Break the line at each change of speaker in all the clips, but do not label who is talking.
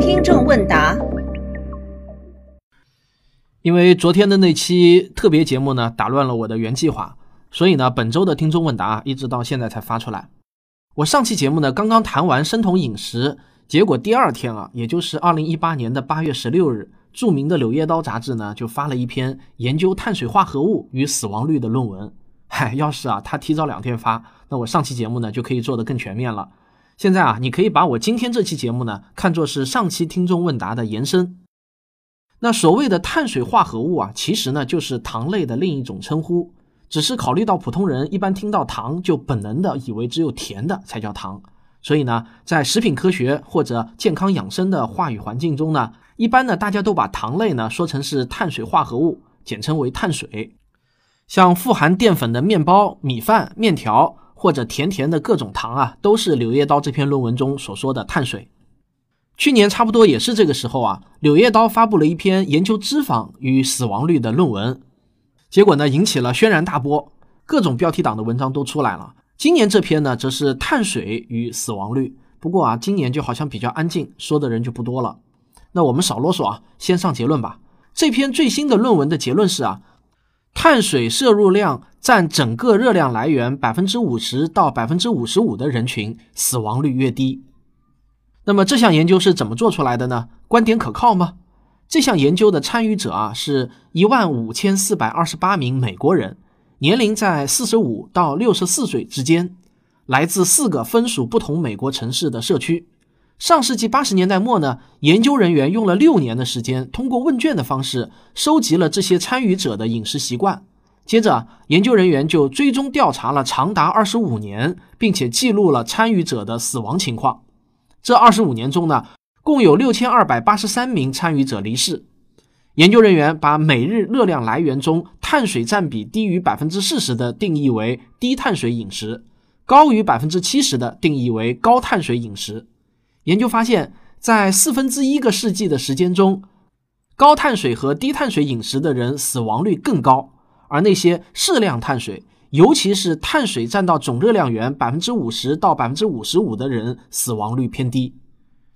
听众问答：
因为昨天的那期特别节目呢，打乱了我的原计划，所以呢，本周的听众问答一直到现在才发出来。我上期节目呢，刚刚谈完生酮饮食，结果第二天啊，也就是二零一八年的八月十六日，著名的《柳叶刀》杂志呢就发了一篇研究碳水化合物与死亡率的论文。嗨，要是啊他提早两天发，那我上期节目呢就可以做得更全面了。现在啊，你可以把我今天这期节目呢看作是上期听众问答的延伸。那所谓的碳水化合物啊，其实呢就是糖类的另一种称呼。只是考虑到普通人一般听到糖就本能的以为只有甜的才叫糖，所以呢，在食品科学或者健康养生的话语环境中呢，一般呢大家都把糖类呢说成是碳水化合物，简称为碳水。像富含淀粉的面包、米饭、面条或者甜甜的各种糖啊，都是《柳叶刀》这篇论文中所说的碳水。去年差不多也是这个时候啊，《柳叶刀》发布了一篇研究脂肪与死亡率的论文。结果呢，引起了轩然大波，各种标题党的文章都出来了。今年这篇呢，则是碳水与死亡率。不过啊，今年就好像比较安静，说的人就不多了。那我们少啰嗦啊，先上结论吧。这篇最新的论文的结论是啊，碳水摄入量占整个热量来源百分之五十到百分之五十五的人群，死亡率越低。那么这项研究是怎么做出来的呢？观点可靠吗？这项研究的参与者啊，是一万五千四百二十八名美国人，年龄在四十五到六十四岁之间，来自四个分属不同美国城市的社区。上世纪八十年代末呢，研究人员用了六年的时间，通过问卷的方式收集了这些参与者的饮食习惯。接着，研究人员就追踪调查了长达二十五年，并且记录了参与者的死亡情况。这二十五年中呢。共有六千二百八十三名参与者离世。研究人员把每日热量来源中碳水占比低于百分之四十的定义为低碳水饮食，高于百分之七十的定义为高碳水饮食。研究发现，在四分之一个世纪的时间中，高碳水和低碳水饮食的人死亡率更高，而那些适量碳水，尤其是碳水占到总热量源百分之五十到百分之五十五的人，死亡率偏低。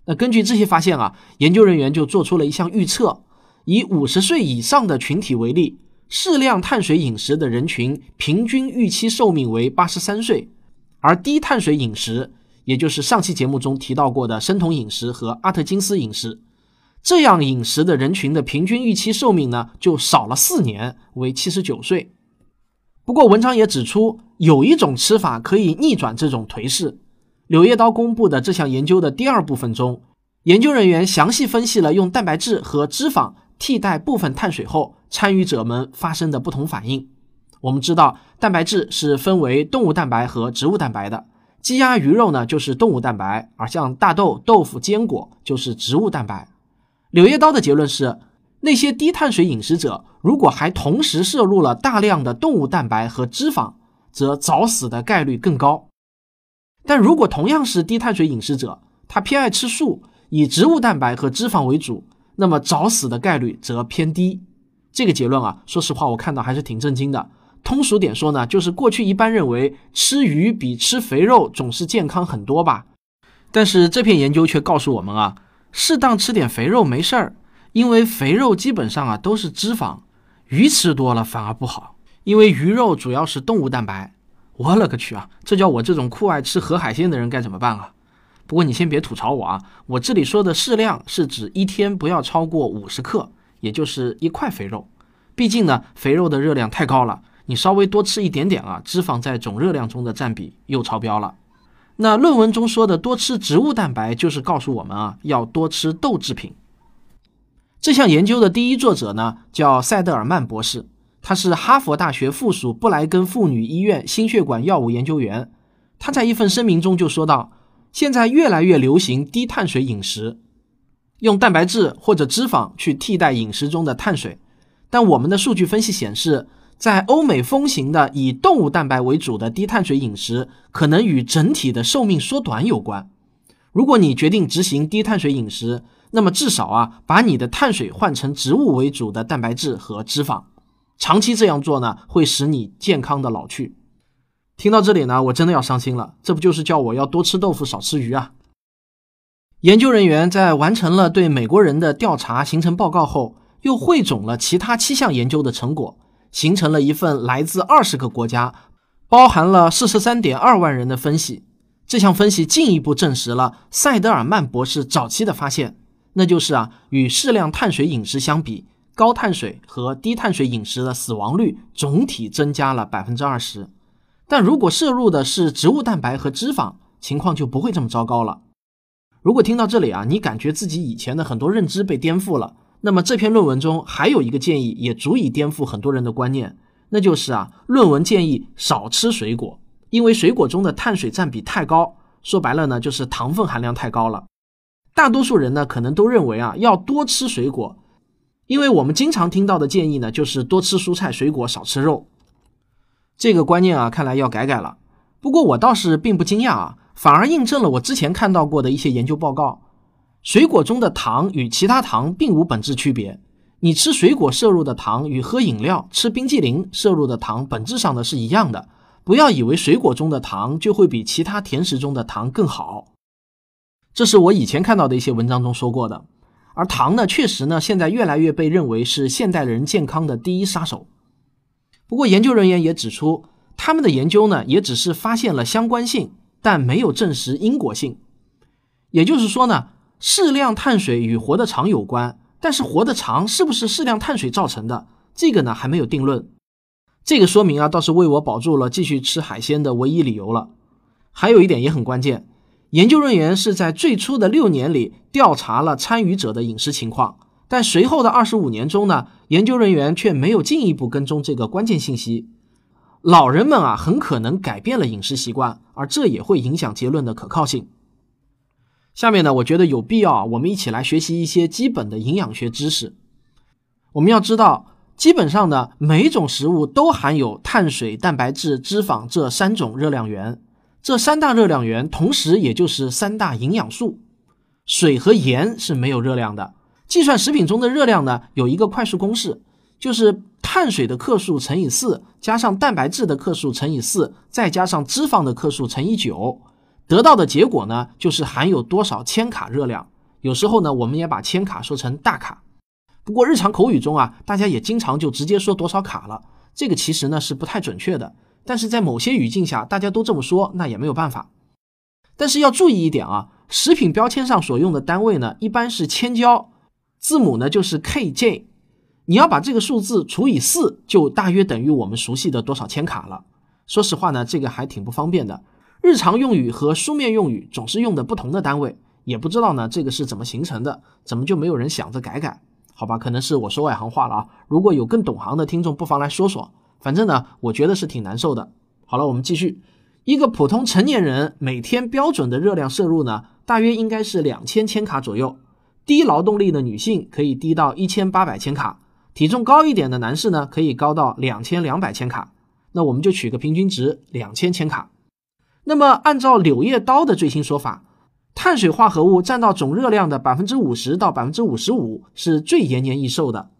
那根据这些发现啊，研究人员就做出了一项预测：以五十岁以上的群体为例，适量碳水饮食的人群平均预期寿命为八十三岁，而低碳水饮食，也就是上期节目中提到过的生酮饮食和阿特金斯饮食，这样饮食的人群的平均预期寿命呢，就少了四年，为七十九岁。不过，文章也指出，有一种吃法可以逆转这种颓势。柳叶刀公布的这项研究的第二部分中，研究人员详细分析了用蛋白质和脂肪替代部分碳水后，参与者们发生的不同反应。我们知道，蛋白质是分为动物蛋白和植物蛋白的，鸡鸭鱼肉呢就是动物蛋白，而像大豆、豆腐、坚果就是植物蛋白。柳叶刀的结论是，那些低碳水饮食者如果还同时摄入了大量的动物蛋白和脂肪，则早死的概率更高。但如果同样是低碳水饮食者，他偏爱吃素，以植物蛋白和脂肪为主，那么早死的概率则偏低。这个结论啊，说实话我看到还是挺震惊的。通俗点说呢，就是过去一般认为吃鱼比吃肥肉总是健康很多吧。但是这篇研究却告诉我们啊，适当吃点肥肉没事儿，因为肥肉基本上啊都是脂肪，鱼吃多了反而不好，因为鱼肉主要是动物蛋白。我勒个去啊！这叫我这种酷爱吃河海鲜的人该怎么办啊？不过你先别吐槽我啊，我这里说的适量是指一天不要超过五十克，也就是一块肥肉。毕竟呢，肥肉的热量太高了，你稍微多吃一点点啊，脂肪在总热量中的占比又超标了。那论文中说的多吃植物蛋白，就是告诉我们啊，要多吃豆制品。这项研究的第一作者呢，叫塞德尔曼博士。他是哈佛大学附属布莱根妇女医院心血管药物研究员。他在一份声明中就说到：“现在越来越流行低碳水饮食，用蛋白质或者脂肪去替代饮食中的碳水。但我们的数据分析显示，在欧美风行的以动物蛋白为主的低碳水饮食，可能与整体的寿命缩短有关。如果你决定执行低碳水饮食，那么至少啊，把你的碳水换成植物为主的蛋白质和脂肪。”长期这样做呢，会使你健康的老去。听到这里呢，我真的要伤心了。这不就是叫我要多吃豆腐，少吃鱼啊？研究人员在完成了对美国人的调查形成报告后，又汇总了其他七项研究的成果，形成了一份来自二十个国家、包含了四十三点二万人的分析。这项分析进一步证实了塞德尔曼博士早期的发现，那就是啊，与适量碳水饮食相比，高碳水和低碳水饮食的死亡率总体增加了百分之二十。但如果摄入的是植物蛋白和脂肪，情况就不会这么糟糕了。如果听到这里啊，你感觉自己以前的很多认知被颠覆了，那么这篇论文中还有一个建议也足以颠覆很多人的观念，那就是啊，论文建议少吃水果，因为水果中的碳水占比太高，说白了呢，就是糖分含量太高了。大多数人呢，可能都认为啊，要多吃水果，因为我们经常听到的建议呢，就是多吃蔬菜水果，少吃肉。这个观念啊，看来要改改了。不过我倒是并不惊讶啊。反而印证了我之前看到过的一些研究报告，水果中的糖与其他糖并无本质区别。你吃水果摄入的糖与喝饮料、吃冰激凌摄入的糖本质上的是一样的。不要以为水果中的糖就会比其他甜食中的糖更好。这是我以前看到的一些文章中说过的。而糖呢，确实呢，现在越来越被认为是现代人健康的第一杀手。不过研究人员也指出，他们的研究呢，也只是发现了相关性。但没有证实因果性，也就是说呢，适量碳水与活得长有关，但是活得长是不是适量碳水造成的，这个呢还没有定论。这个说明啊，倒是为我保住了继续吃海鲜的唯一理由了。还有一点也很关键，研究人员是在最初的六年里调查了参与者的饮食情况，但随后的二十五年中呢，研究人员却没有进一步跟踪这个关键信息。老人们啊，很可能改变了饮食习惯，而这也会影响结论的可靠性。下面呢，我觉得有必要啊，我们一起来学习一些基本的营养学知识。我们要知道，基本上呢，每种食物都含有碳水、蛋白质、脂肪这三种热量源。这三大热量源，同时也就是三大营养素。水和盐是没有热量的。计算食品中的热量呢，有一个快速公式。就是碳水的克数乘以四，加上蛋白质的克数乘以四，再加上脂肪的克数乘以九，得到的结果呢，就是含有多少千卡热量。有时候呢，我们也把千卡说成大卡。不过日常口语中啊，大家也经常就直接说多少卡了，这个其实呢是不太准确的。但是在某些语境下，大家都这么说，那也没有办法。但是要注意一点啊，食品标签上所用的单位呢，一般是千焦，字母呢就是 kJ。你要把这个数字除以四，就大约等于我们熟悉的多少千卡了。说实话呢，这个还挺不方便的。日常用语和书面用语总是用的不同的单位，也不知道呢这个是怎么形成的，怎么就没有人想着改改？好吧，可能是我说外行话了啊。如果有更懂行的听众，不妨来说说。反正呢，我觉得是挺难受的。好了，我们继续。一个普通成年人每天标准的热量摄入呢，大约应该是两千千卡左右。低劳动力的女性可以低到一千八百千卡。体重高一点的男士呢，可以高到两千两百千卡，那我们就取个平均值两千千卡。那么按照柳叶刀的最新说法，碳水化合物占到总热量的百分之五十到百分之五十五是最延年益寿的，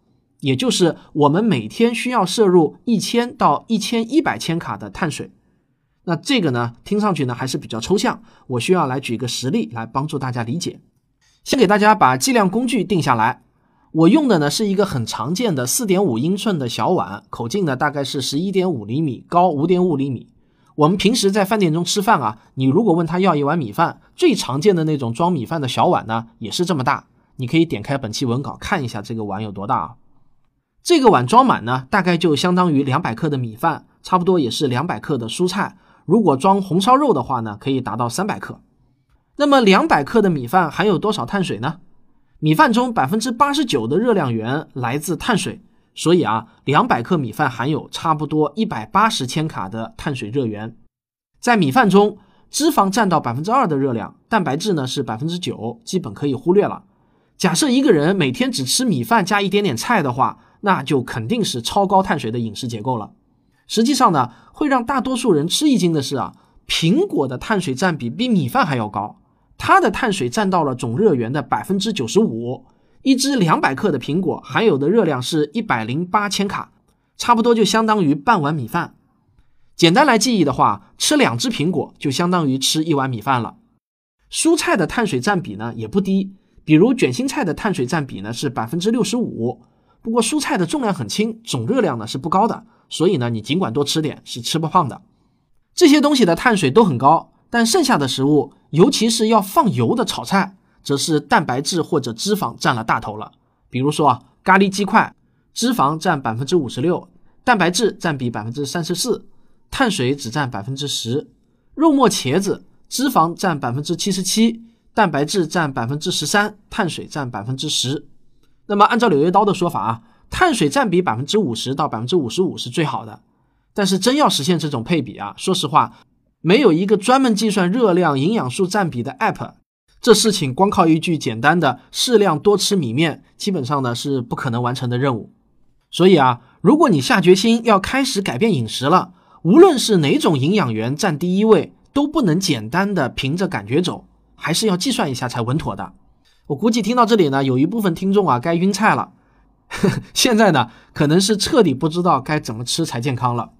也就是我们每天需要摄入一千到一千一百千卡的碳水。那这个呢，听上去呢还是比较抽象，我需要来举个实例来帮助大家理解。先给大家把计量工具定下来。我用的呢是一个很常见的四点五英寸的小碗，口径呢大概是十一点五厘米，高五点五厘米。我们平时在饭店中吃饭啊，你如果问他要一碗米饭，最常见的那种装米饭的小碗呢，也是这么大。你可以点开本期文稿看一下这个碗有多大啊。这个碗装满呢，大概就相当于两百克的米饭，差不多也是两百克的蔬菜。如果装红烧肉的话呢，可以达到三百克。那么两百克的米饭含有多少碳水呢？米饭中百分之八十九的热量源来自碳水，所以啊，两百克米饭含有差不多一百八十千卡的碳水热源。在米饭中，脂肪占到百分之二的热量，蛋白质呢是百分之九，基本可以忽略了。假设一个人每天只吃米饭加一点点菜的话，那就肯定是超高碳水的饮食结构了。实际上呢，会让大多数人吃一惊的是啊，苹果的碳水占比比米饭还要高。它的碳水占到了总热源的百分之九十五，一只两百克的苹果含有的热量是一百零八千卡，差不多就相当于半碗米饭。简单来记忆的话，吃两只苹果就相当于吃一碗米饭了。蔬菜的碳水占比呢也不低，比如卷心菜的碳水占比呢是百分之六十五。不过蔬菜的重量很轻，总热量呢是不高的，所以呢你尽管多吃点是吃不胖的。这些东西的碳水都很高，但剩下的食物，尤其是要放油的炒菜，则是蛋白质或者脂肪占了大头了。比如说啊，咖喱鸡块，脂肪占百分之五十六，蛋白质占比百分之三十四，碳水只占百分之十。肉末茄子，脂肪占百分之七十七，蛋白质占百分之十三，碳水占百分之十。那么按照柳叶刀的说法啊，碳水占比百分之五十到百分之五十五是最好的。但是真要实现这种配比啊，说实话，没有一个专门计算热量、营养素占比的 app，这事情光靠一句简单的适量多吃米面，基本上呢是不可能完成的任务。所以啊，如果你下决心要开始改变饮食了，无论是哪种营养源占第一位，都不能简单的凭着感觉走，还是要计算一下才稳妥的。我估计听到这里呢，有一部分听众啊该晕菜了，现在呢可能是彻底不知道该怎么吃才健康了。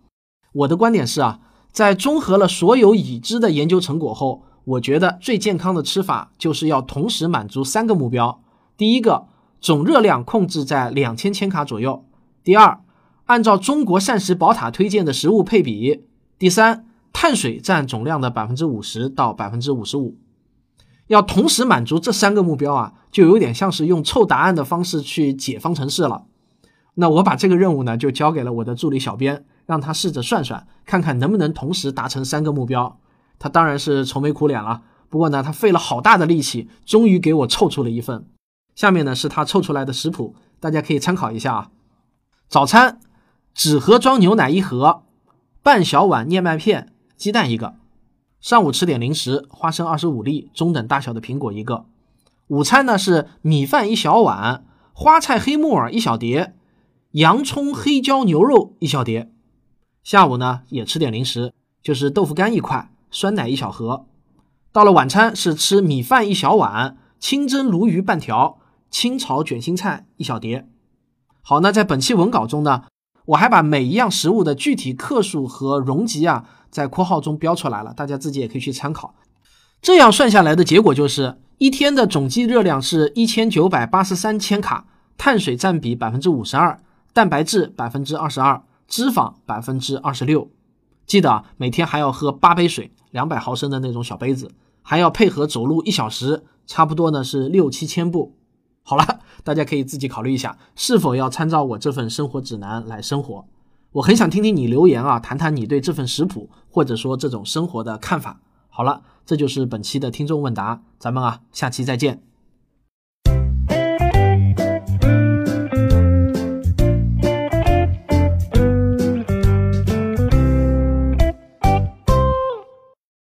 我的观点是啊，在综合了所有已知的研究成果后，我觉得最健康的吃法就是要同时满足三个目标：第一个，总热量控制在两千千卡左右；第二，按照中国膳食宝塔推荐的食物配比；第三，碳水占总量的百分之五十到百分之五十五。要同时满足这三个目标啊，就有点像是用凑答案的方式去解方程式了。那我把这个任务呢，就交给了我的助理小编。让他试着算算，看看能不能同时达成三个目标。他当然是愁眉苦脸了。不过呢，他费了好大的力气，终于给我凑出了一份。下面呢是他凑出来的食谱，大家可以参考一下啊。早餐：纸盒装牛奶一盒，半小碗燕麦片，鸡蛋一个。上午吃点零食：花生二十五粒，中等大小的苹果一个。午餐呢是米饭一小碗，花菜黑木耳一小碟，洋葱黑椒牛肉一小碟。下午呢也吃点零食，就是豆腐干一块，酸奶一小盒。到了晚餐是吃米饭一小碗，清蒸鲈鱼半条，清炒卷心菜一小碟。好，那在本期文稿中呢，我还把每一样食物的具体克数和容积啊，在括号中标出来了，大家自己也可以去参考。这样算下来的结果就是，一天的总计热量是一千九百八十三千卡，碳水占比百分之五十二，蛋白质百分之二十二。脂肪百分之二十六，记得啊，每天还要喝八杯水，两百毫升的那种小杯子，还要配合走路一小时，差不多呢是六七千步。好了，大家可以自己考虑一下，是否要参照我这份生活指南来生活。我很想听听你留言啊，谈谈你对这份食谱或者说这种生活的看法。好了，这就是本期的听众问答，咱们啊下期再见。